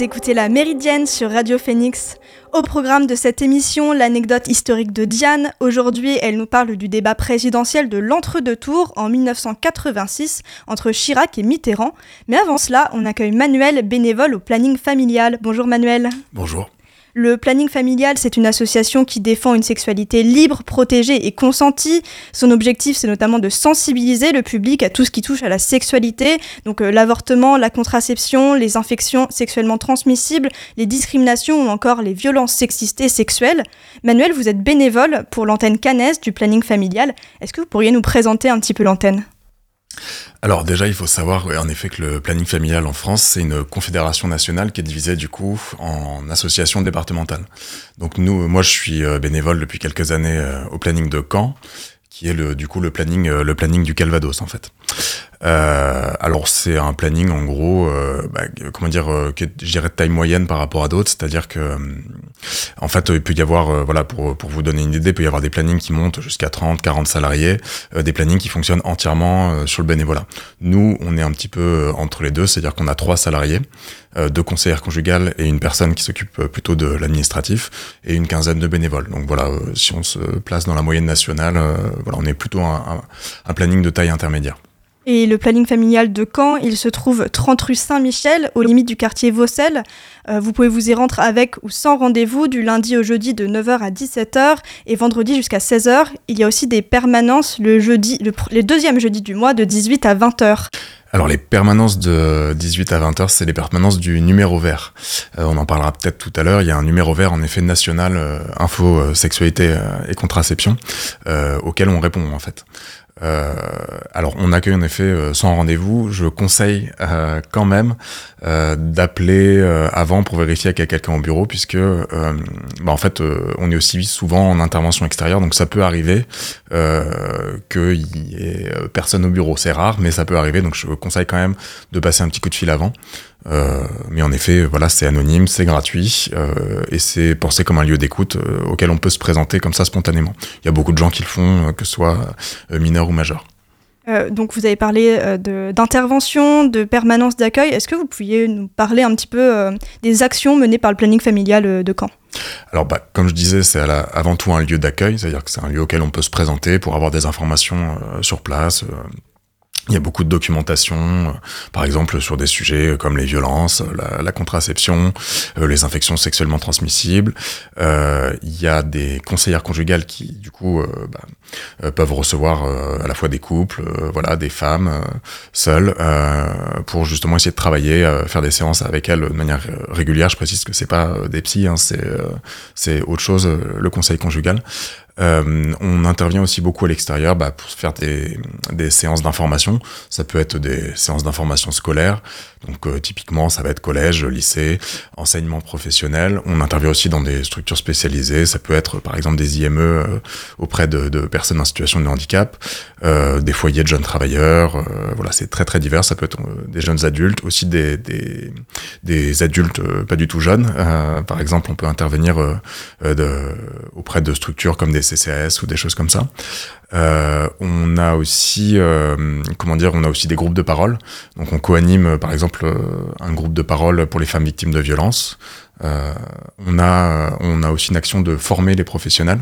Écoutez la Méridienne sur Radio Phoenix. Au programme de cette émission, l'anecdote historique de Diane. Aujourd'hui, elle nous parle du débat présidentiel de l'entre-deux tours en 1986 entre Chirac et Mitterrand. Mais avant cela, on accueille Manuel, bénévole au planning familial. Bonjour Manuel. Bonjour. Le planning familial, c'est une association qui défend une sexualité libre, protégée et consentie. Son objectif, c'est notamment de sensibiliser le public à tout ce qui touche à la sexualité, donc euh, l'avortement, la contraception, les infections sexuellement transmissibles, les discriminations ou encore les violences sexistes et sexuelles. Manuel, vous êtes bénévole pour l'antenne Cannes du planning familial. Est-ce que vous pourriez nous présenter un petit peu l'antenne? Alors déjà, il faut savoir en effet que le planning familial en France, c'est une confédération nationale qui est divisée du coup en associations départementales. Donc nous, moi je suis euh, bénévole depuis quelques années euh, au planning de Caen, qui est du coup le planning, euh, le planning du Calvados en fait. Euh, alors c'est un planning en gros, euh, bah, comment dire, euh, je dirais de taille moyenne par rapport à d'autres, c'est-à-dire que euh, en fait il peut y avoir, voilà, pour, pour vous donner une idée, il peut y avoir des plannings qui montent jusqu'à 30, 40 salariés, des plannings qui fonctionnent entièrement sur le bénévolat. Nous, on est un petit peu entre les deux, c'est-à-dire qu'on a trois salariés, deux conseillères conjugales et une personne qui s'occupe plutôt de l'administratif et une quinzaine de bénévoles. Donc voilà, si on se place dans la moyenne nationale, voilà, on est plutôt un, un planning de taille intermédiaire. Et le planning familial de Caen, il se trouve 30 rue Saint-Michel, aux limites du quartier Vaucel. Euh, vous pouvez vous y rendre avec ou sans rendez-vous du lundi au jeudi de 9h à 17h et vendredi jusqu'à 16h. Il y a aussi des permanences le jeudi, deuxième jeudi du mois de 18 à 20h. Alors les permanences de 18 à 20 heures, c'est les permanences du numéro vert. Euh, on en parlera peut-être tout à l'heure. Il y a un numéro vert en effet national euh, info sexualité et contraception auquel on répond en fait. Euh, alors, on accueille en effet euh, sans rendez-vous. Je conseille euh, quand même d'appeler avant pour vérifier qu'il y a quelqu'un au bureau, puisque bah, en fait, on est aussi souvent en intervention extérieure, donc ça peut arriver qu'il y ait personne au bureau. C'est rare, mais ça peut arriver. Donc, je conseille quand même de passer un petit coup de fil avant. Euh, mais en effet, voilà, c'est anonyme, c'est gratuit euh, et c'est pensé comme un lieu d'écoute euh, auquel on peut se présenter comme ça spontanément. Il y a beaucoup de gens qui le font, que ce soit mineurs ou majeurs. donc vous avez parlé d'intervention, de, de, permanence d'accueil. Est-ce que vous pouviez nous parler un petit peu des actions menées par le planning familial de Caen? Alors, bah, comme je disais, c'est avant tout un lieu d'accueil, c'est-à-dire que c'est un lieu auquel on peut se présenter pour avoir des informations sur place, il y a beaucoup de documentation, euh, par exemple sur des sujets comme les violences, la, la contraception, euh, les infections sexuellement transmissibles. Euh, il y a des conseillères conjugales qui, du coup, euh, bah, euh, peuvent recevoir à la fois des couples, voilà, des femmes seules, pour justement essayer de travailler, faire des séances avec elles de manière régulière. Je précise que c'est pas des psys, hein, c'est c'est autre chose, le conseil conjugal. Euh, on intervient aussi beaucoup à l'extérieur bah, pour faire des, des séances d'information. Ça peut être des séances d'information scolaires. Donc euh, typiquement, ça va être collège, lycée, enseignement professionnel. On intervient aussi dans des structures spécialisées. Ça peut être par exemple des IME euh, auprès de, de, personnes en situation de handicap, euh, des foyers de jeunes travailleurs. Euh, voilà, c'est très très divers. Ça peut être des jeunes adultes, aussi des, des, des adultes pas du tout jeunes. par exemple, on peut intervenir de, auprès de structures comme des CCAS ou des choses comme ça. Euh, on a aussi, euh, comment dire, on a aussi des groupes de parole. Donc on coanime, par exemple, euh, un groupe de parole pour les femmes victimes de violences. Euh, on a, on a aussi une action de former les professionnels.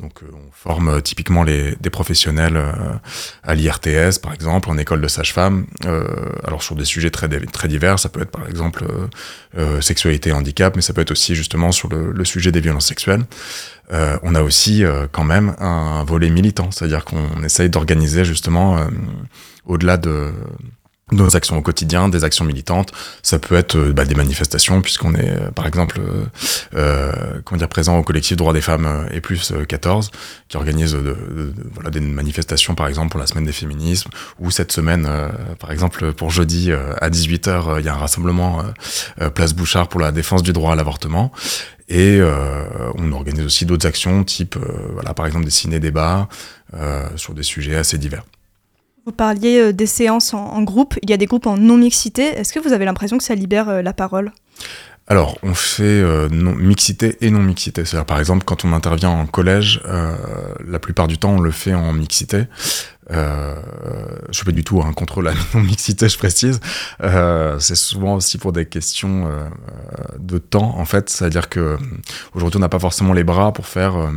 Donc, euh, on forme euh, typiquement les, des professionnels à l'IRTS, par exemple, en école de sage-femme. alors, sur des sujets très, très divers, ça peut être par exemple sexualité et handicap, mais ça peut être aussi justement sur le sujet des violences sexuelles. Euh, on a aussi euh, quand même un volet militant, c'est-à-dire qu'on essaye d'organiser justement euh, au-delà de nos actions au quotidien, des actions militantes. Ça peut être bah, des manifestations, puisqu'on est, par exemple, euh, comment dire, présent au collectif Droits des femmes et plus 14, qui organise des manifestations, par exemple, pour la semaine des féminismes, ou cette semaine, euh, par exemple, pour jeudi à 18h, il y a un rassemblement Place Bouchard pour la défense du droit à l'avortement. Et euh, on organise aussi d'autres actions, type, euh, voilà, par exemple, des ciné-débats euh, sur des sujets assez divers. Vous parliez des séances en, groupe, il y a des groupes en non-mixité. Est-ce que vous avez l'impression que ça libère la parole? Alors, on fait euh, mixité et non mixité. C'est-à-dire, par exemple, quand on intervient en collège, euh, la plupart du temps, on le fait en mixité. Euh, je pas du tout un contre la non-mixité, je précise. Euh, c'est souvent aussi pour des questions euh, de temps, en fait. C'est-à-dire que aujourd'hui, on n'a pas forcément les bras pour faire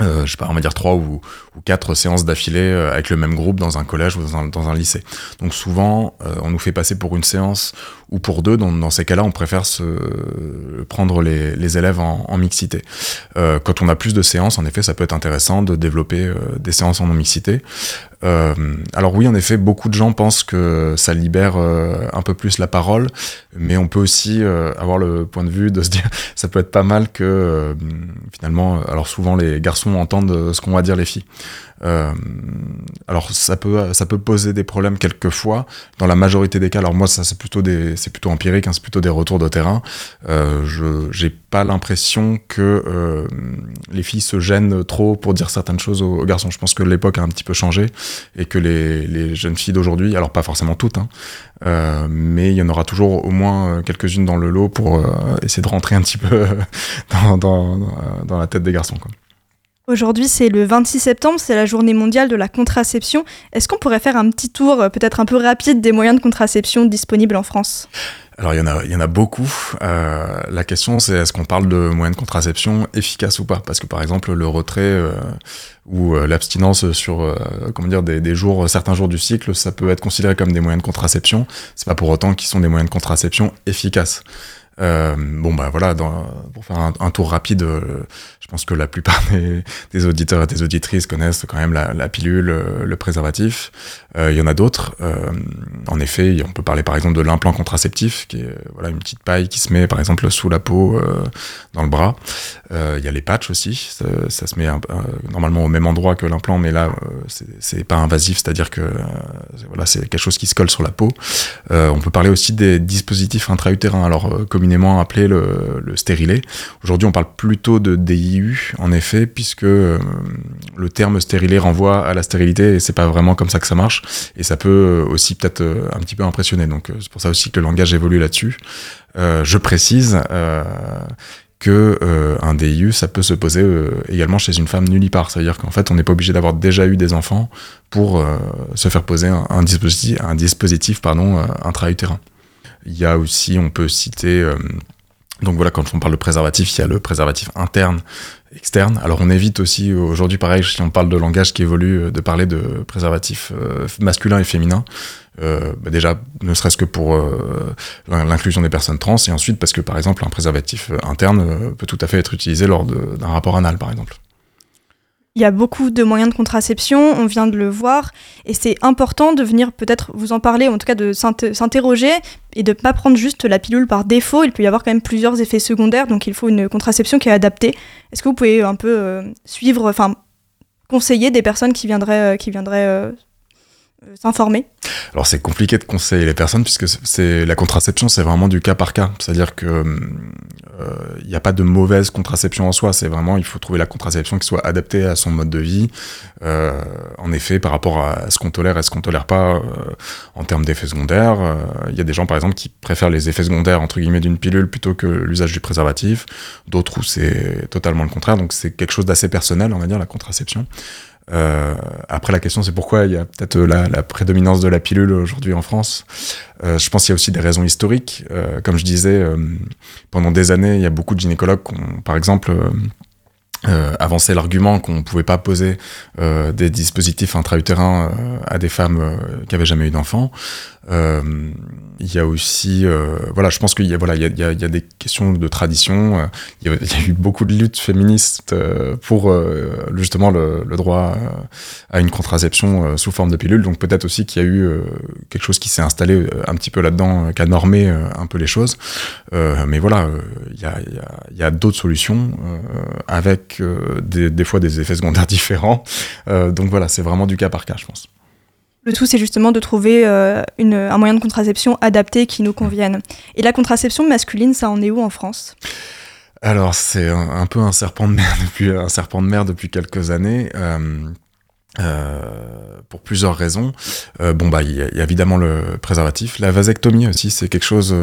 euh, je sais pas, on va dire trois ou, quatre séances d'affilée euh, avec le même groupe dans un collège ou dans un, dans un lycée. Donc souvent, euh, on nous fait passer pour une séance ou pour deux. Dans, ces cas-là, on préfère prendre les, élèves en, mixité. Euh, quand on a plus de séances, en effet, ça peut être intéressant de développer des séances en non-mixité. alors oui, en effet, beaucoup de gens pensent que ça libère un peu plus la parole, mais on peut aussi avoir le point de vue de se dire, ça peut être pas mal que finalement, alors souvent les garçons entendre ce qu'on va dire les filles. Euh, alors ça peut ça peut poser des problèmes quelquefois. Dans la majorité des cas, alors moi ça c'est plutôt des c'est plutôt empirique, hein, c'est plutôt des retours de terrain. Euh, je j'ai pas l'impression que euh, les filles se gênent trop pour dire certaines choses aux, garçons. Je pense que l'époque a un petit peu changé et que les, les jeunes filles d'aujourd'hui, alors pas forcément toutes, hein, euh, mais il y en aura toujours au moins quelques-unes dans le lot pour euh, essayer de rentrer un petit peu dans, dans, dans la tête des garçons. Quoi. Aujourd'hui, c'est le 26 septembre, c'est la journée mondiale de la contraception. Est-ce qu'on pourrait faire un petit tour, euh, peut-être un peu rapide, des moyens de contraception disponibles en France? Alors il y en a, il y en a beaucoup. Euh, la question c'est est-ce qu'on parle de moyens de contraception efficaces ou pas? Parce que par exemple le retrait euh, ou l'abstinence sur comment dire des, jours, certains jours du cycle, ça peut être considéré comme des moyens de contraception. C'est pas pour autant qu'ils sont des moyens de contraception efficaces. Bon bah voilà, pour faire un, tour rapide, pense que la plupart des, auditeurs et des auditrices connaissent quand même la, pilule, euh, le préservatif. Euh, il y en a d'autres. en effet, on peut parler par exemple de l'implant contraceptif, qui est voilà une petite paille qui se met par exemple sous la peau, dans le bras. Il y a les patchs aussi, ça, se met normalement au même endroit que l'implant, mais là c'est pas invasif, c'est-à-dire que voilà c'est quelque chose qui se colle sur la peau. on peut parler aussi des dispositifs intra-utérins. Alors communément appelé le, le stérilet. Aujourd'hui, on parle plutôt de DIU, en effet, puisque euh, le terme stérilet renvoie à la stérilité et c'est pas vraiment comme ça que ça marche. Et ça peut aussi peut-être euh, un petit peu impressionner. Donc, euh, c'est pour ça aussi que le langage évolue là-dessus. Euh, je précise euh, que euh, un DIU, ça peut se poser euh, également chez une femme nullipare. C'est-à-dire qu'en fait, on n'est pas obligé d'avoir déjà eu des enfants pour euh, se faire poser un, dispositif, un dispositif pardon, intra-utérin. Il y a aussi, on peut citer, euh, donc voilà, quand on parle de préservatif, il y a le préservatif interne, externe. Alors on évite aussi aujourd'hui, pareil, si on parle de langage qui évolue, de parler de préservatif euh, masculin et féminin. Euh, bah déjà, ne serait-ce que pour euh, l'inclusion des personnes trans, et ensuite parce que par exemple un préservatif interne peut tout à fait être utilisé lors d'un rapport anal, par exemple. Il y a beaucoup de moyens de contraception, on vient de le voir, et c'est important de venir peut-être vous en parler, en tout cas de s'interroger et de ne pas prendre juste la pilule par défaut. Il peut y avoir quand même plusieurs effets secondaires, donc il faut une contraception qui est adaptée. Est-ce que vous pouvez un peu euh, suivre, enfin conseiller des personnes qui viendraient, euh, qui viendraient euh, s'informer. Alors c'est compliqué de conseiller les personnes puisque c'est la contraception c'est vraiment du cas par cas, c'est-à-dire que il euh, n'y a pas de mauvaise contraception en soi, c'est vraiment il faut trouver la contraception qui soit adaptée à son mode de vie. Euh, en effet, par rapport à ce qu'on tolère et ce qu'on tolère pas euh, en termes d'effets secondaires, il y a des gens par exemple qui préfèrent les effets secondaires entre guillemets d'une pilule plutôt que l'usage du préservatif, d'autres où c'est totalement le contraire, donc c'est quelque chose d'assez personnel on va dire la contraception. Euh, après, la question, c'est pourquoi il y a peut-être la, la, prédominance de la pilule aujourd'hui en France. Euh, je pense qu'il y a aussi des raisons historiques. Euh, comme je disais, euh, pendant des années, il y a beaucoup de gynécologues qui ont, par exemple, euh, avancer l'argument qu'on ne pouvait pas poser euh, des dispositifs intra-utérins euh, à des femmes euh, qui avaient jamais eu d'enfants. Euh, il y a aussi, voilà, je pense qu'il y a, voilà, il y des questions de tradition. Il y, a, eu beaucoup de luttes féministes pour justement le, le, droit à une contraception sous forme de pilule. Donc peut-être aussi qu'il y a eu quelque chose qui s'est installé un petit peu là-dedans, qui a normé un peu les choses. mais voilà, il y a, il y a, il y a d'autres solutions avec euh, des, des, fois des effets secondaires différents. Euh, donc voilà, c'est vraiment du cas par cas, je pense. Le tout, c'est justement de trouver euh, une, un moyen de contraception adapté qui nous convienne. Et la contraception masculine, ça en est où en France? Alors, c'est un, un, peu un serpent de mer depuis, un serpent de mer depuis quelques années. Euh, pour plusieurs raisons. bon bah il y, a évidemment le préservatif, la vasectomie aussi c'est quelque chose.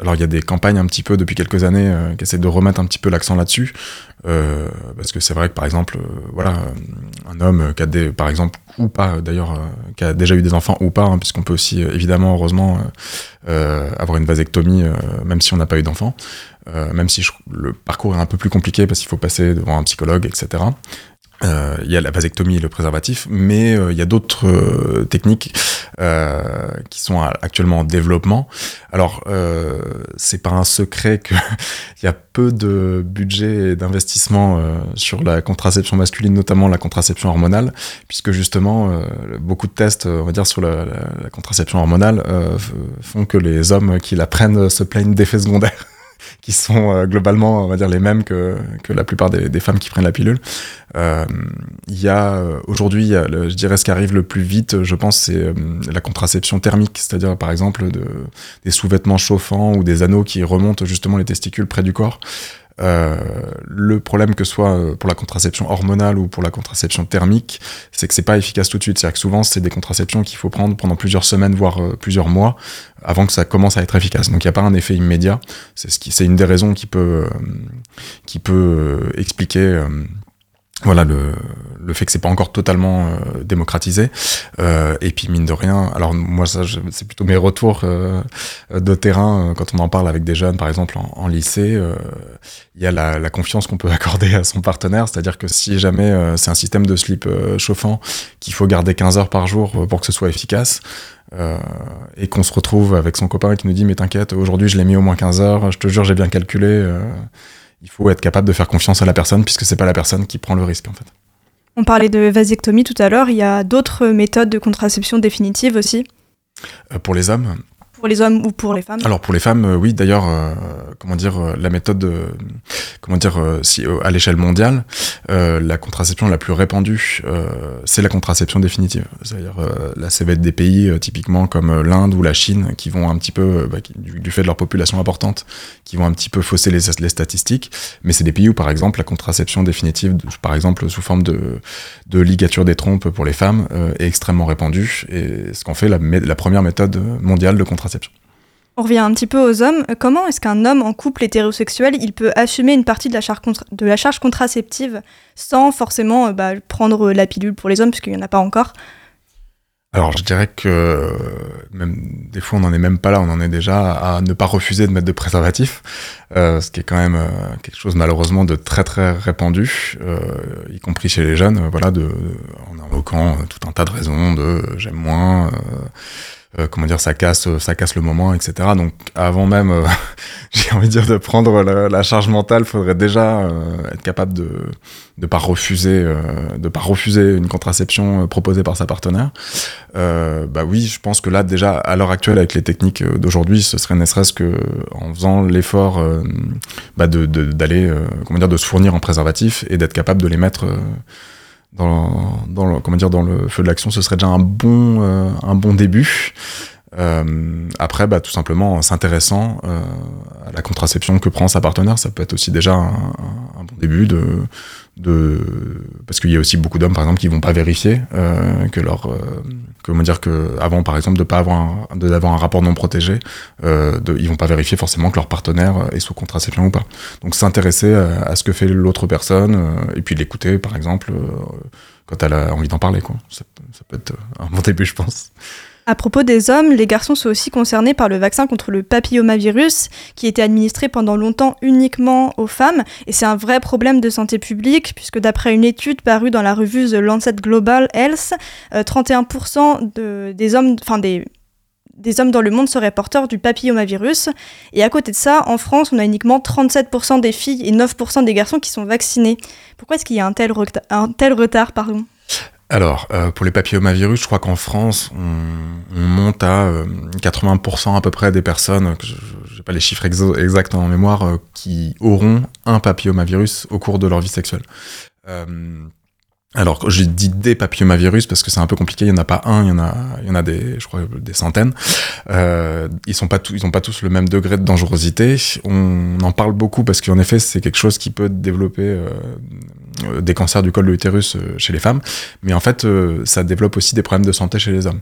alors il y a des campagnes un petit peu depuis quelques années qui essaient de remettre un petit peu l'accent là-dessus. Euh, parce que c'est vrai que par exemple, euh, voilà, euh, un homme qui a des, par exemple, ou pas d'ailleurs, qui a déjà eu des enfants ou pas, hein, puisqu'on peut aussi évidemment, heureusement, avoir une vasectomie même si on n'a pas eu d'enfant, même si le parcours est un peu plus compliqué parce qu'il faut passer devant un psychologue, etc. Euh, il y a la vasectomie et le préservatif, mais euh, il y a d'autres euh, techniques qui sont actuellement en développement. Alors, c'est pas un secret qu'il y a peu de budget et d'investissement sur la contraception masculine, notamment la contraception hormonale, puisque justement, beaucoup de tests, on va dire, sur la, la contraception hormonale font que les hommes qui la prennent se plaignent d'effets secondaires qui sont euh, globalement, on va dire, les mêmes que, que la plupart des, des femmes qui prennent la pilule. Euh, il y a euh, aujourd'hui, je dirais, ce qui arrive le plus vite, je pense, c'est la contraception thermique, c'est-à-dire par exemple de, des sous-vêtements chauffants ou des anneaux qui remontent justement les testicules près du corps. Euh, le problème que soit euh, pour la contraception hormonale ou pour la contraception thermique, c'est que c'est pas efficace tout de suite. C'est-à-dire que souvent, c'est des contraceptions qu'il faut prendre pendant plusieurs semaines, voire euh, plusieurs mois, avant que ça commence à être efficace. Donc il n'y a pas un effet immédiat. C'est ce une des raisons qui peut, qui peut expliquer voilà le, le fait que c'est pas encore totalement euh, démocratisé. Euh, et puis mine de rien alors moi ça c'est plutôt mes retours euh, de terrain euh, quand on en parle avec des jeunes par exemple en, en lycée il y a la, la confiance qu'on peut accorder à son partenaire. C'est-à-dire que si jamais c'est un système de slip chauffant qu'il faut garder 15 heures par jour pour que ce soit efficace et qu'on se retrouve avec son copain qui nous dit mais t'inquiète aujourd'hui je l'ai mis au moins 15 heures je te jure j'ai bien calculé il faut être capable de faire confiance à la personne puisque c'est pas la personne qui prend le risque en fait. On parlait de vasectomie tout à l'heure, il y a d'autres méthodes de contraception définitive aussi? Euh, Pour les hommes pour les hommes ou pour les femmes Alors pour les femmes, euh, oui. D'ailleurs, euh, comment dire, euh, la méthode, comment dire, à l'échelle mondiale, la contraception la plus répandue, c'est la contraception définitive. C'est-à-dire là, ça va être des pays typiquement comme l'Inde ou la Chine qui vont un petit peu, bah, du, fait de leur population importante, qui vont un petit peu fausser les, statistiques. Mais c'est des pays où, par exemple, la contraception définitive, par exemple sous forme de, ligature des trompes pour les femmes, est extrêmement répandue. Et ce qu'on fait la première méthode mondiale de contraception on revient un petit peu aux hommes. Comment est-ce qu'un homme en couple hétérosexuel, il peut assumer une partie de la charge, de la charge contraceptive sans forcément euh, bah, prendre la pilule pour les hommes, puisqu'il n'y en a pas encore? Alors je dirais que même des fois on n'en est même pas là, on en est déjà à ne pas refuser de mettre de préservatif, euh, ce qui est quand même euh, quelque chose malheureusement de très très répandu, y compris chez les jeunes, voilà, de, en invoquant tout un tas de raisons de j'aime moins euh, comment dire, ça casse, ça casse le moment, etc. Donc avant même, euh, j'ai envie de dire de prendre la, charge mentale, faudrait déjà euh, être capable de de pas refuser, de pas refuser une contraception proposée par sa partenaire. bah oui, je pense que là déjà à l'heure actuelle avec les techniques d'aujourd'hui, ce serait ne serait-ce que en faisant l'effort bah de d'aller, comment dire, de se fournir en préservatif et d'être capable de les mettre dans, dans le, comment dire, dans le feu de l'action, ce serait déjà un bon, euh, un bon début. Euh, après, bah, tout simplement en s'intéressant euh, à la contraception que prend sa partenaire, ça peut être aussi déjà un, bon début de, de parce qu'il y a aussi beaucoup d'hommes, par exemple, qui vont pas vérifier euh, que leur euh, comment dire que avant, par exemple, de pas avoir un, d'avoir un rapport non protégé, euh, de, ils vont pas vérifier forcément que leur partenaire est sous contraception ou pas. Donc s'intéresser à, ce que fait l'autre personne euh, et puis l'écouter, par exemple, euh, quand elle a envie d'en parler, quoi. Ça peut être un bon début, je pense. À propos des hommes, les garçons sont aussi concernés par le vaccin contre le papillomavirus, qui était administré pendant longtemps uniquement aux femmes, et c'est un vrai problème de santé publique, puisque d'après une étude parue dans la revue The Lancet Global Health, 31% euh, de, des hommes, enfin des des hommes dans le monde seraient porteurs du papillomavirus. Et à côté de ça, en France, on a uniquement 37% des filles et 9% des garçons qui sont vaccinés. Pourquoi est-ce qu'il y a un tel, un tel retard pardon? Alors, euh, pour les papillomavirus, je crois qu'en France, on, on, monte à euh, 80% à peu près des personnes, je n'ai pas les chiffres exacts en mémoire, euh, qui auront un papillomavirus au cours de leur vie sexuelle. Euh, alors, j'ai dit des papillomavirus parce que c'est un peu compliqué. Il y en a pas un, il y en a, il y en a des, je crois, des centaines. Euh, ils sont pas tous, ils ont pas tous le même degré de dangerosité. On en parle beaucoup parce qu'en effet, c'est quelque chose qui peut développer des cancers du col de l'utérus chez les femmes, mais en fait, ça développe aussi des problèmes de santé chez les hommes.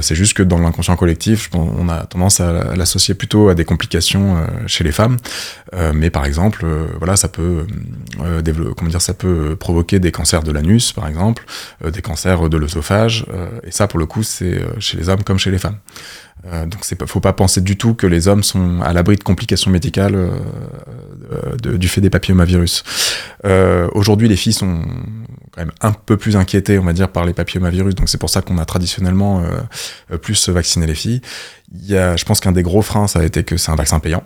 c'est juste que dans l'inconscient collectif, on a tendance à, l'associer plutôt à des complications chez les femmes, mais par exemple, voilà, ça peut, comment dire, ça peut provoquer des cancers de l'anus, par exemple, des cancers de l'œsophage, et ça, pour le coup, c'est chez les hommes comme chez les femmes. Euh, donc c'est faut pas penser du tout que les hommes sont à l'abri de complications médicales euh, euh, du fait des papillomavirus. Aujourd'hui, les filles sont quand même un peu plus inquiétées, on va dire, par les papillomavirus. Donc c'est pour ça qu'on a traditionnellement plus vacciné les filles. Il y a, je pense qu'un des gros freins, ça a été que c'est un vaccin payant.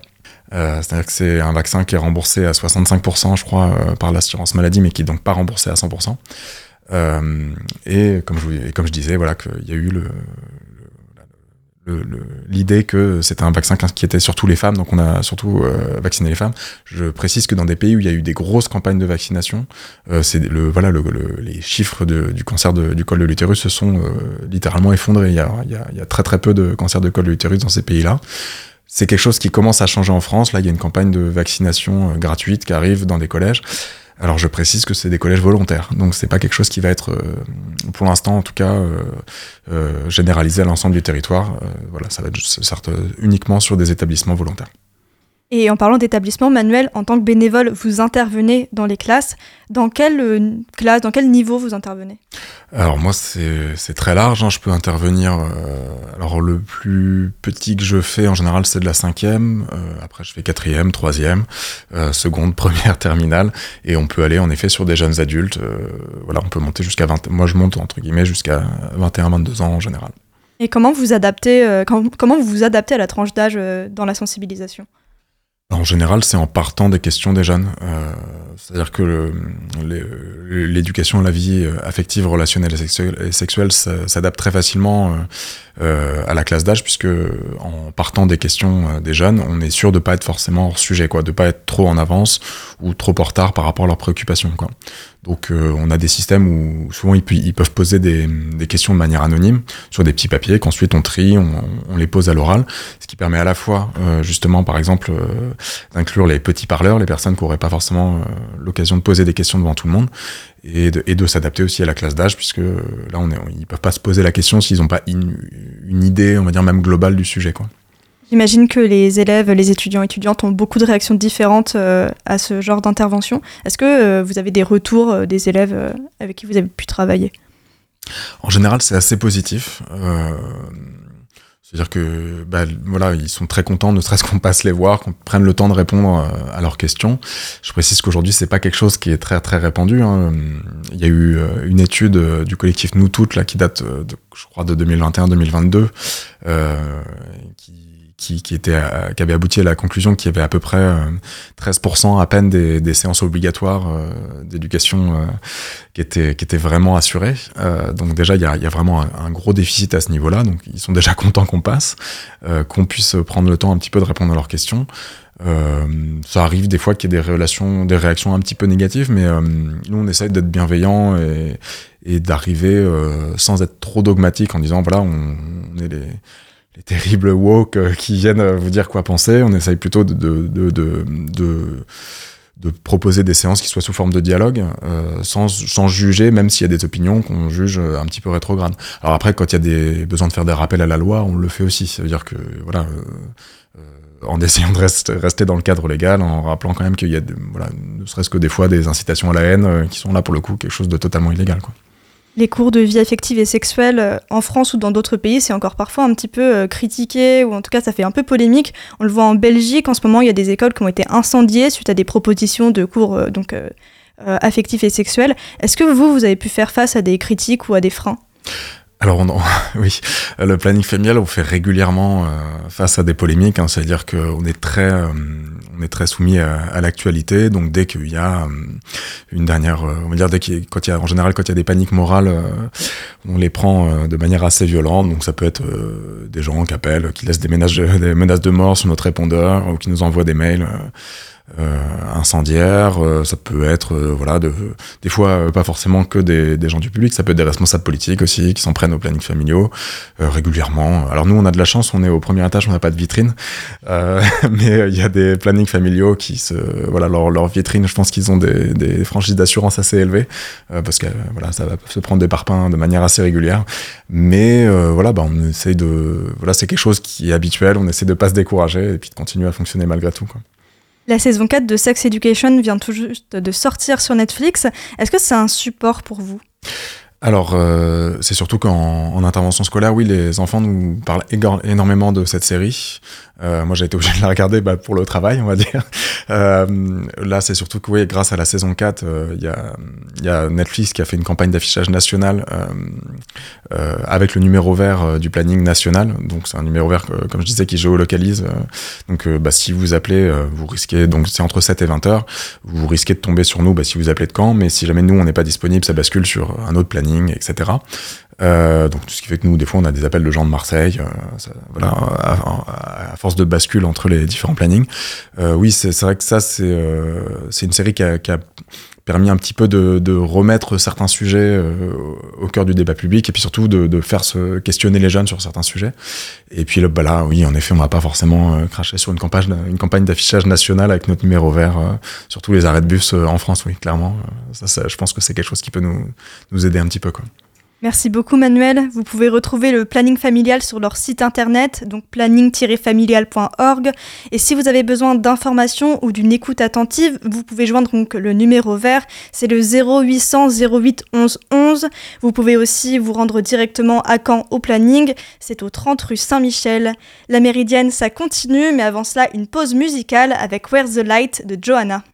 C'est-à-dire que c'est un vaccin qui est remboursé à 65%, je crois, par l'assurance maladie, mais qui est donc pas remboursé à 100%. et comme je, et comme je disais, voilà, qu'il y a eu le, l'idée que c'était un vaccin qui inquiétait surtout les femmes, donc on a surtout euh, vacciné les femmes. Je précise que dans des pays où il y a eu des grosses campagnes de vaccination, euh, le voilà le, les chiffres du cancer du col de l'utérus se sont euh, littéralement effondrés. Il y, a, très très peu de cancer de col de l'utérus dans ces pays-là. C'est quelque chose qui commence à changer en France. Là, il y a une campagne de vaccination gratuite qui arrive dans des collèges. Alors je précise que c'est des collèges volontaires, donc c'est pas quelque chose qui va être, euh, pour l'instant en tout cas, euh, euh, généralisé à l'ensemble du territoire. voilà, ça va être uniquement sur des établissements volontaires. Et en parlant d'établissement, Manuel, en tant que bénévole, vous intervenez dans les classes. Dans quelle euh, classe, dans quel niveau vous intervenez? Alors moi, c'est très large. Hein. Je peux intervenir. Euh, alors le plus petit que je fais en général, c'est de la cinquième. Euh, après, je fais quatrième, troisième, seconde, première, terminale. Et on peut aller en effet sur des jeunes adultes. voilà, on peut monter jusqu'à 20. Moi, je monte entre guillemets jusqu'à 21, 22 ans en général. Et comment vous adaptez, comment vous vous adaptez à la tranche d'âge dans la sensibilisation? En général, c'est en partant des questions des jeunes. Euh, c'est-à-dire que l'éducation à la vie euh, affective, relationnelle et sexuelle, s'adapte très facilement euh, à la classe d'âge, puisque en partant des questions des jeunes, on est sûr de pas être forcément hors sujet, quoi, de pas être trop en avance ou trop en retard par rapport à leurs préoccupations. Quoi. Donc euh, on a des systèmes où souvent ils, peuvent poser des, questions de manière anonyme sur des petits papiers qu'ensuite on trie, on, les pose à l'oral, ce qui permet à la fois euh, justement par exemple euh, d'inclure les petits parleurs, les personnes qui n'auraient pas forcément l'occasion de poser des questions devant tout le monde, et de, s'adapter aussi à la classe d'âge puisque là on est, ils peuvent pas se poser la question s'ils n'ont pas une, une, idée, on va dire même globale du sujet quoi. J'imagine que les élèves, les étudiants étudiantes ont beaucoup de réactions différentes euh, à ce genre d'intervention. Est-ce que euh, vous avez des retours euh, des élèves avec qui vous avez pu travailler? En général, c'est assez positif. C'est-à-dire que bah, voilà, ils sont très contents, ne serait-ce qu'on passe les voir, qu'on prenne le temps de répondre à leurs questions. Je précise qu'aujourd'hui, c'est pas quelque chose qui est très très répandu. Hein. Il y a eu une étude du collectif Nous Toutes là qui date, je crois, de 2021-2022, qui qui, qui, était, euh, qui avait abouti à la conclusion qu'il y avait à peu près 13% euh, à peine des, des séances obligatoires euh, d'éducation qui, étaient, qui étaient vraiment assurées. donc déjà, il y a, y a, vraiment un, gros déficit à ce niveau-là. Donc ils sont déjà contents qu'on passe, qu'on puisse prendre le temps un petit peu de répondre à leurs questions. ça arrive des fois qu'il y ait des, relations, des réactions un petit peu négatives, mais nous, on essaye d'être bienveillants et, et d'arriver sans être trop dogmatique en disant, voilà, on, on est les les terribles woke euh, qui viennent euh, vous dire quoi penser. On essaye plutôt de, de, de, de, proposer des séances qui soient sous forme de dialogue, euh, sans, sans, juger, même s'il y a des opinions qu'on juge un petit peu rétrogrades. Alors après, quand il y a des besoins de faire des rappels à la loi, on le fait aussi. Ça veut dire que, voilà, en essayant de rester dans le cadre légal, en rappelant quand même qu'il y a, voilà, ne serait-ce que des fois des incitations à la haine qui sont là pour le coup quelque chose de totalement illégal. Quoi les cours de vie affective et sexuelle euh, en France ou dans d'autres pays, c'est encore parfois un petit peu euh, critiqué, ou en tout cas ça fait un peu polémique. On le voit en Belgique, en ce moment il y a des écoles qui ont été incendiées suite à des propositions de cours euh, donc, affectifs et sexuels. Est-ce que vous, vous avez pu faire face à des critiques ou à des freins? Alors on, oui, le planning familial, on fait régulièrement face à des polémiques. Hein, C'est-à-dire qu'on est très, on est très soumis à, l'actualité. Donc dès qu'il y a euh, une dernière, euh, on va dire dès qu'il quand il y a en général quand il y a des paniques morales, euh, on les prend de manière assez violente. Donc ça peut être des gens qui appellent, qui laissent des menaces, des menaces de mort sur notre répondeur ou qui nous envoient des mails. Incendiaires, ça peut être voilà de, des fois pas forcément que des, des, gens du public, ça peut être des responsables politiques aussi qui s'en prennent aux plannings familiaux régulièrement. Alors nous on a de la chance, on est au premier étage, on n'a pas de vitrine, mais il y a des plannings familiaux qui se voilà leur, leur vitrine, je pense qu'ils ont des, des franchises d'assurance assez élevées parce que voilà ça va se prendre des parpaings de manière assez régulière, mais voilà bah, on essaye de voilà c'est quelque chose qui est habituel, on essaie de pas se décourager et puis de continuer à fonctionner malgré tout quoi. La saison 4 de Sex Education vient tout juste de sortir sur Netflix. Est-ce que c'est un support pour vous? Alors, euh, c'est surtout qu'en intervention scolaire, oui, les enfants nous parlent énormément de cette série. Euh, moi, j'ai été obligé de la regarder bah, pour le travail, on va dire. Euh, là, c'est surtout que, oui, grâce à la saison 4, euh, il y, y, a Netflix qui a fait une campagne d'affichage national euh, euh, avec le numéro vert du planning national. Donc, c'est un numéro vert, comme je disais, qui géolocalise. donc, bah, si vous appelez, vous risquez, donc c'est entre 7 et 20 heures, vous risquez de tomber sur nous bah, si vous appelez de Caen, mais si jamais nous, on n'est pas disponible, ça bascule sur un autre planning, etc. Euh, donc tout ce qui fait que nous, des fois, on a des appels de gens de Marseille, euh, voilà, à, à, force de bascule entre les différents plannings. Euh, oui, c'est vrai que ça, c'est euh, c'est une série qui a, qui a, permis un petit peu de, de remettre certains sujets euh, au cœur du débat public et puis surtout de, de, faire se questionner les jeunes sur certains sujets. Et puis bah là, oui, en effet, on va pas forcément euh, cracher sur une campagne, une campagne d'affichage national avec notre numéro vert sur tous les arrêts de bus en France, oui, clairement. Ça, ça, je pense que c'est quelque chose qui peut nous, nous aider un petit peu. Quoi. Merci beaucoup Manuel. Vous pouvez retrouver le planning familial sur leur site internet, donc planning-familial.org. Et si vous avez besoin d'informations ou d'une écoute attentive, vous pouvez joindre donc le numéro vert, c'est le 0800 08 11 11. Vous pouvez aussi vous rendre directement à Caen au planning, c'est au 30 rue Saint-Michel. La méridienne, ça continue, mais avant cela, une pause musicale avec Where's the Light de Johanna.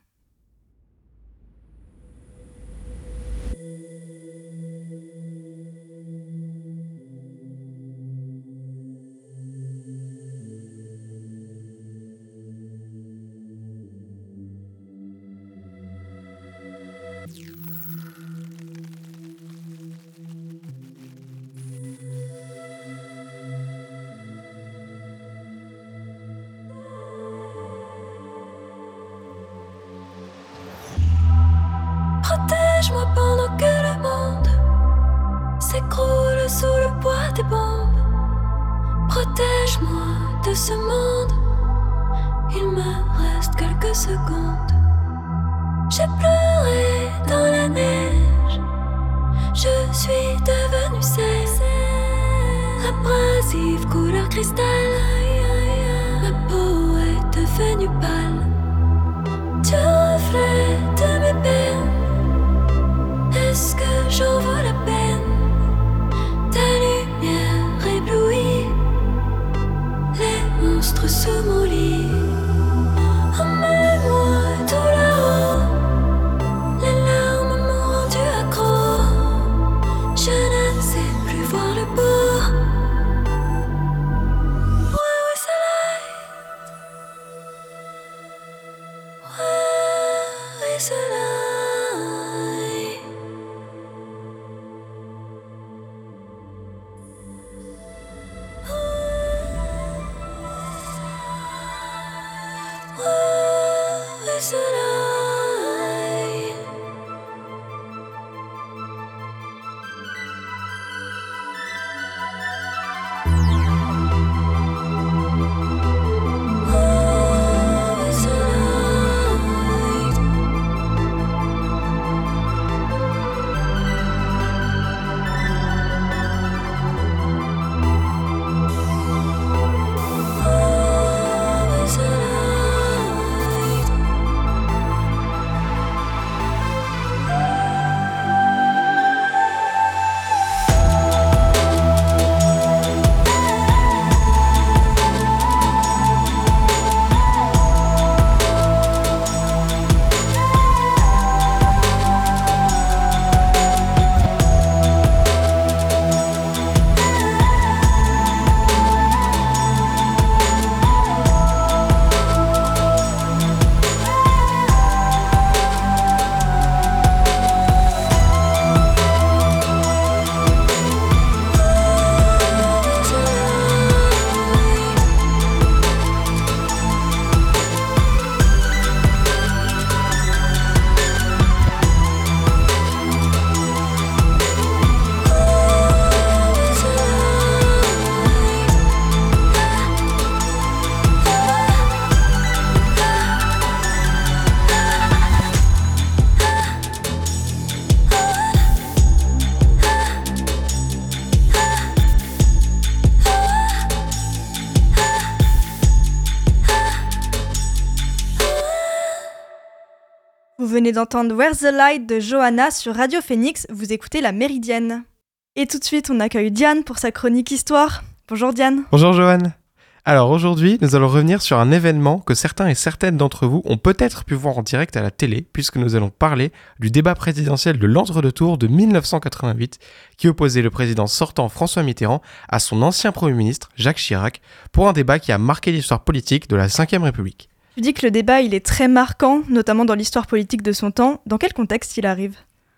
Protège-moi de ce monde. Il me reste quelques secondes. J'ai pleuré dans la neige. Je suis devenue sèche. Abrasive couleur cristal. Ma peau est devenue pâle. listen d'entendre Where's the Light de Johanna sur Radio Phoenix, vous écoutez La Méridienne. Et tout de suite, on accueille Diane pour sa chronique histoire. Bonjour Diane. Bonjour Johan. Alors aujourd'hui, nous allons revenir sur un événement que certains et certaines d'entre vous ont peut-être pu voir en direct à la télé, puisque nous allons parler du débat présidentiel de l'entre-deux-tours de 1988, qui opposait le président sortant François Mitterrand à son ancien Premier ministre Jacques Chirac, pour un débat qui a marqué l'histoire politique de la Ve République. Tu dis que le débat est très marquant, notamment dans l'histoire politique de son temps. Dans quel contexte il arrive?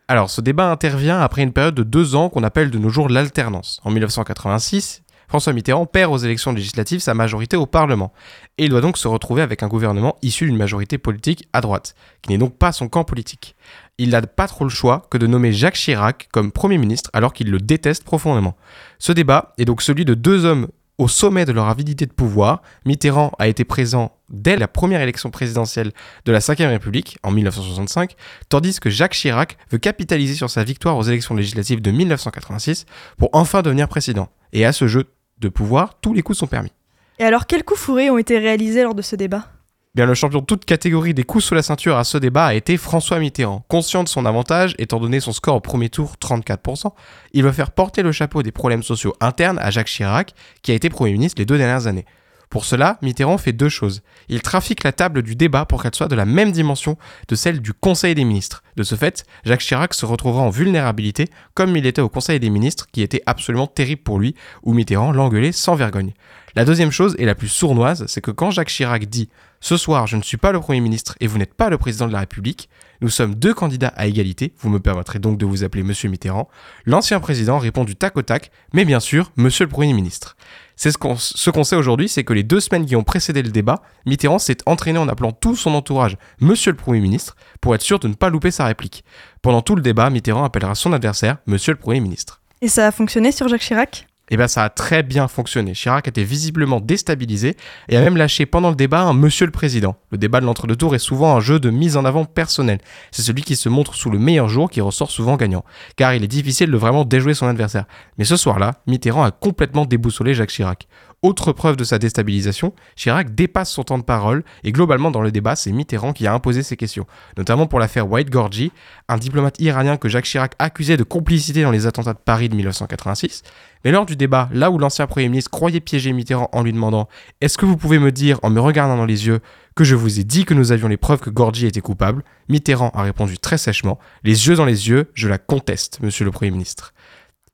Alors ce débat intervient après une période de deux ans qu'on appelle de nos jours l'alternance. En 1986, François Mitterrand perd aux élections législatives sa majorité au Parlement, et il doit donc se retrouver avec un gouvernement issu d'une majorité politique à droite, qui n'est donc pas son camp politique. Il n'a pas trop le choix que de nommer Jacques Chirac comme Premier ministre alors qu'il le déteste profondément. Ce débat est donc celui de deux hommes au sommet de leur avidité de pouvoir, Mitterrand a été présent dès la première élection présidentielle de la Ve République, en 1965, tandis que Jacques Chirac veut capitaliser sur sa victoire aux élections législatives de 1986 pour enfin devenir président. Et à ce jeu de pouvoir, tous les coups sont permis. Et alors, quels coups fourrés ont été réalisés lors de ce débat? Bien, le champion de toute catégorie des coups sous la ceinture à ce débat a été François Mitterrand. Conscient de son avantage, étant donné son score au premier tour 34%, il veut faire porter le chapeau des problèmes sociaux internes à Jacques Chirac, qui a été Premier ministre les deux dernières années. Pour cela, Mitterrand fait deux choses. Il trafique la table du débat pour qu'elle soit de la même dimension de celle du Conseil des ministres. De ce fait, Jacques Chirac se retrouvera en vulnérabilité comme il était au Conseil des ministres qui était absolument terrible pour lui, où Mitterrand l'engueulait sans vergogne. La deuxième chose, et la plus sournoise, c'est que quand Jacques Chirac dit Ce soir, je ne suis pas le Premier ministre et vous n'êtes pas le Président de la République, nous sommes deux candidats à égalité, vous me permettrez donc de vous appeler Monsieur Mitterrand, l'ancien président répond du tac au tac, mais bien sûr, Monsieur le Premier ministre. C'est ce qu'on sait aujourd'hui, c'est que les deux semaines qui ont précédé le débat, Mitterrand s'est entraîné en appelant tout son entourage Monsieur le Premier ministre pour être sûr de ne pas louper sa réplique. Pendant tout le débat, Mitterrand appellera son adversaire Monsieur le Premier ministre. Et ça a fonctionné sur Jacques Chirac? Eh bien ça a très bien fonctionné. Chirac était visiblement déstabilisé et a même lâché pendant le débat un Monsieur le Président. Le débat de l'entre-deux tours est souvent un jeu de mise en avant personnelle. C'est celui qui se montre sous le meilleur jour qui ressort souvent gagnant, car il est difficile de vraiment déjouer son adversaire. Mais ce soir-là, Mitterrand a complètement déboussolé Jacques Chirac. Autre preuve de sa déstabilisation, Chirac dépasse son temps de parole et globalement dans le débat, c'est Mitterrand qui a imposé ses questions, notamment pour l'affaire White Gorgie, un diplomate iranien que Jacques Chirac accusait de complicité dans les attentats de Paris de 1986. Mais lors du débat, là où l'ancien Premier ministre croyait piéger Mitterrand en lui demandant Est-ce que vous pouvez me dire, en me regardant dans les yeux, que je vous ai dit que nous avions les preuves que Gorgie était coupable? Mitterrand a répondu très sèchement Les yeux dans les yeux, je la conteste, monsieur le Premier ministre.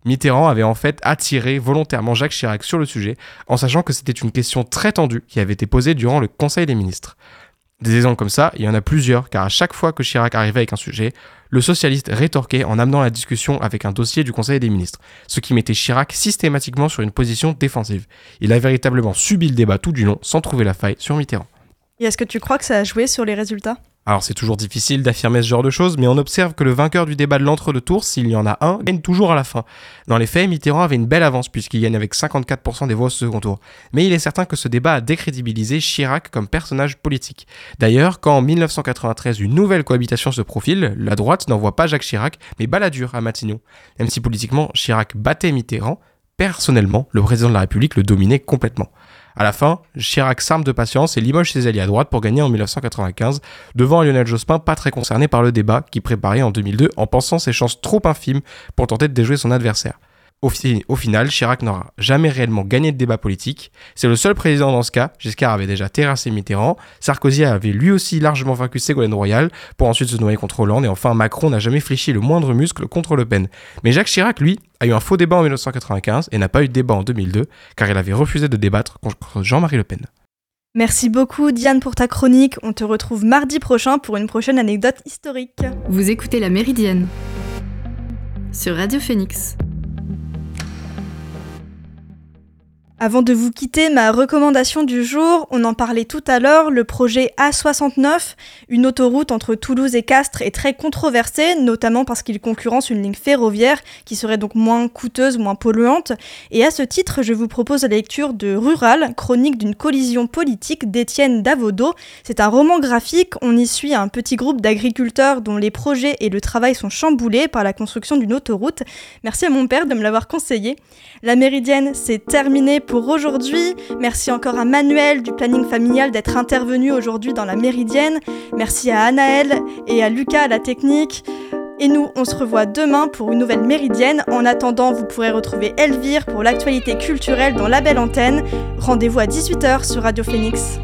Mitterrand avait en fait attiré volontairement Jacques Chirac sur le sujet, en sachant que c'était une question très tendue qui avait été posée durant le Conseil des ministres. Des exemples comme ça, il y en a plusieurs, car à chaque fois que Chirac arrivait avec un sujet, le socialiste rétorquait en amenant la discussion avec un dossier du Conseil des ministres, ce qui mettait Chirac systématiquement sur une position défensive. Il a véritablement subi le débat tout du long sans trouver la faille sur Mitterrand. Et est-ce que tu crois que ça a joué sur les résultats? Alors c'est toujours difficile d'affirmer ce genre de choses, mais on observe que le vainqueur du débat de l'entre-deux tours, s'il y en a un, gagne toujours à la fin. Dans les faits, Mitterrand avait une belle avance puisqu'il gagne avec 54% des voix au second tour. Mais il est certain que ce débat a décrédibilisé Chirac comme personnage politique. D'ailleurs, quand en 1993 une nouvelle cohabitation se profile, la droite n'envoie pas Jacques Chirac, mais Balladur à Matignon. Même si politiquement Chirac battait Mitterrand, personnellement, le président de la République le dominait complètement. À la fin, Chirac s'arme de patience et limoge ses alliés à droite pour gagner en 1995, devant Lionel Jospin pas très concerné par le débat qui préparait en 2002 en pensant ses chances trop infimes pour tenter de déjouer son adversaire. Au, final, Chirac n'aura jamais réellement gagné de débat politique. C'est le seul président dans ce cas. Giscard avait déjà terrassé Mitterrand. Sarkozy avait lui aussi largement vaincu Ségolène Royal pour ensuite se noyer contre Hollande. Et enfin, Macron n'a jamais fléchi le moindre muscle contre Le Pen. Mais Jacques Chirac, lui, a eu un faux débat en 1995 et n'a pas eu de débat en 2002 car il avait refusé de débattre contre Jean-Marie Le Pen. Merci beaucoup Diane pour ta chronique. On te retrouve mardi prochain pour une prochaine anecdote historique. Vous écoutez La Méridienne sur Radio Phoenix. Avant de vous quitter, ma recommandation du jour, on en parlait tout à l'heure, le projet A69, une autoroute entre Toulouse et Castres, est très controversé, notamment parce qu'il concurrence une ligne ferroviaire qui serait donc moins coûteuse, moins polluante. Et à ce titre, je vous propose la lecture de Rural, chronique d'une collision politique d'Étienne Davodo. C'est un roman graphique, on y suit un petit groupe d'agriculteurs dont les projets et le travail sont chamboulés par la construction d'une autoroute. Merci à mon père de me l'avoir conseillé. La méridienne, c'est terminé pour pour aujourd'hui. Merci encore à Manuel du planning familial d'être intervenu aujourd'hui dans la Méridienne. Merci à Anaël et à Lucas à la technique. Et nous, on se revoit demain pour une nouvelle Méridienne. En attendant, vous pourrez retrouver Elvire pour l'actualité culturelle dans la belle antenne. Rendez-vous à 18h sur Radio Phoenix.